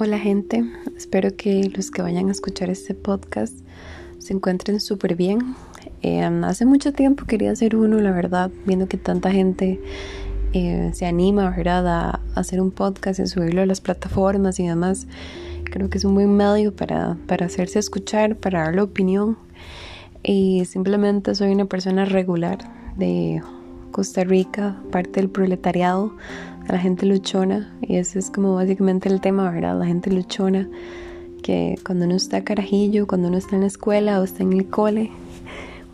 Hola gente, espero que los que vayan a escuchar este podcast se encuentren súper bien. Eh, hace mucho tiempo quería hacer uno, la verdad, viendo que tanta gente eh, se anima ¿verdad? A, hacer un podcast y subirlo a las plataformas y demás. Creo que es un buen medio para, para hacerse escuchar, para dar la opinión. Y simplemente soy una persona regular de Costa Rica, parte del proletariado, a la gente luchona, y ese es como básicamente el tema, ¿verdad? La gente luchona, que cuando uno está carajillo, cuando uno está en la escuela o está en el cole,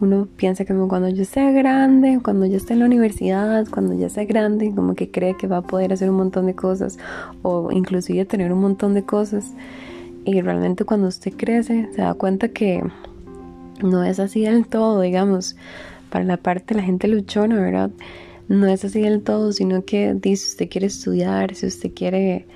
uno piensa que cuando yo sea grande, cuando ya esté en la universidad, cuando ya sea grande, como que cree que va a poder hacer un montón de cosas o inclusive tener un montón de cosas. Y realmente cuando usted crece se da cuenta que no es así del todo, digamos, para la parte de la gente luchona, ¿verdad? no es así del todo, sino que dice, si usted quiere estudiar, si usted quiere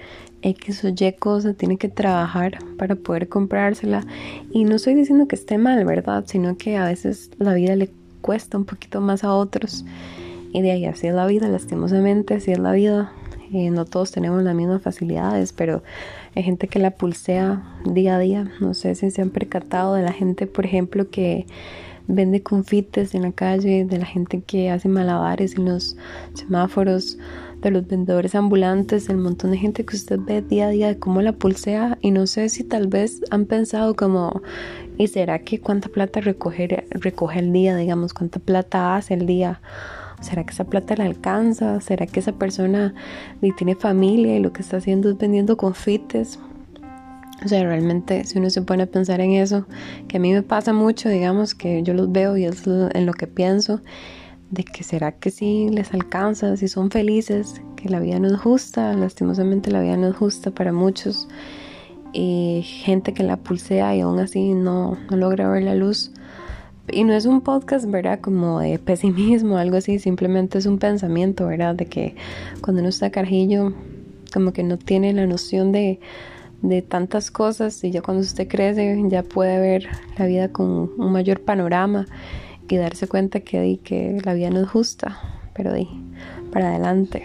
X o Y cosa, tiene que trabajar para poder comprársela. Y no estoy diciendo que esté mal, ¿verdad? Sino que a veces la vida le cuesta un poquito más a otros. Y de ahí así es la vida, lastimosamente, así es la vida. Eh, no todos tenemos las mismas facilidades, pero hay gente que la pulsea día a día. No sé si se han percatado de la gente, por ejemplo, que vende confites en la calle, de la gente que hace malabares en los semáforos, de los vendedores ambulantes, el montón de gente que usted ve día a día de cómo la pulsea y no sé si tal vez han pensado como ¿y será que cuánta plata recoge, el día, digamos, cuánta plata hace el día? ¿Será que esa plata le alcanza? ¿Será que esa persona tiene familia y lo que está haciendo es vendiendo confites? O sea, realmente si uno se pone a pensar en eso, que a mí me pasa mucho, digamos, que yo los veo y es en lo que pienso, de que será que sí les alcanza, si son felices, que la vida no es justa, lastimosamente la vida no es justa para muchos, y gente que la pulsea y aún así no, no logra ver la luz. Y no es un podcast, ¿verdad? Como de pesimismo, algo así, simplemente es un pensamiento, ¿verdad? De que cuando uno está carjillo, como que no tiene la noción de de tantas cosas y ya cuando usted crece ya puede ver la vida con un mayor panorama y darse cuenta que, que la vida no es justa, pero di, para adelante.